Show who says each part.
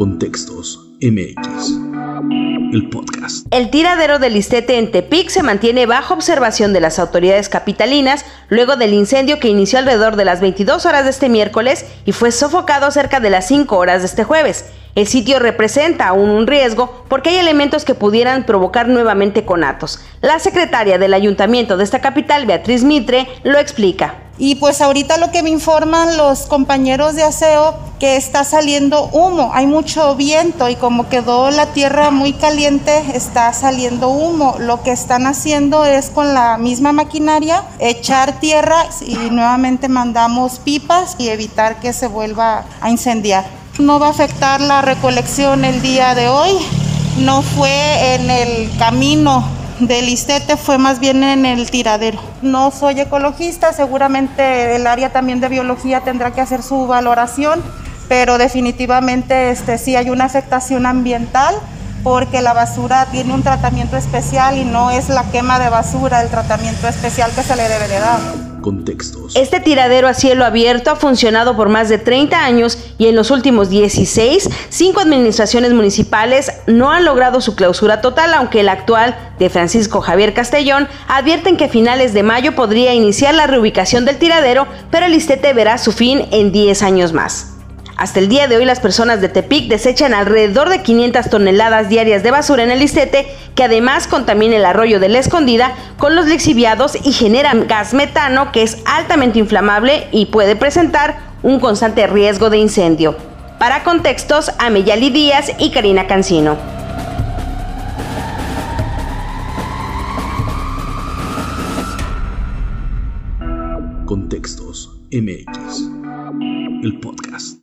Speaker 1: Contextos MX. El podcast.
Speaker 2: El tiradero del Istete en Tepic se mantiene bajo observación de las autoridades capitalinas luego del incendio que inició alrededor de las 22 horas de este miércoles y fue sofocado cerca de las 5 horas de este jueves. El sitio representa aún un riesgo porque hay elementos que pudieran provocar nuevamente conatos. La secretaria del ayuntamiento de esta capital, Beatriz Mitre, lo explica.
Speaker 3: Y pues ahorita lo que me informan los compañeros de aseo que está saliendo humo, hay mucho viento y como quedó la tierra muy caliente, está saliendo humo. Lo que están haciendo es con la misma maquinaria echar tierra y nuevamente mandamos pipas y evitar que se vuelva a incendiar. No va a afectar la recolección el día de hoy, no fue en el camino del Istete fue más bien en el tiradero. No soy ecologista, seguramente el área también de biología tendrá que hacer su valoración, pero definitivamente este, sí hay una afectación ambiental porque la basura tiene un tratamiento especial y no es la quema de basura el tratamiento especial que se le debe de dar
Speaker 2: Este tiradero a cielo abierto ha funcionado por más de 30 años y en los últimos 16, cinco administraciones municipales no han logrado su clausura total, aunque el actual de Francisco Javier Castellón advierten que a finales de mayo podría iniciar la reubicación del tiradero, pero el Istete verá su fin en 10 años más. Hasta el día de hoy las personas de Tepic desechan alrededor de 500 toneladas diarias de basura en el Istete, que además contamina el arroyo de la Escondida con los lixiviados y genera gas metano que es altamente inflamable y puede presentar un constante riesgo de incendio. Para contextos, Ameyali Díaz y Karina Cancino.
Speaker 1: Contextos MX. El podcast.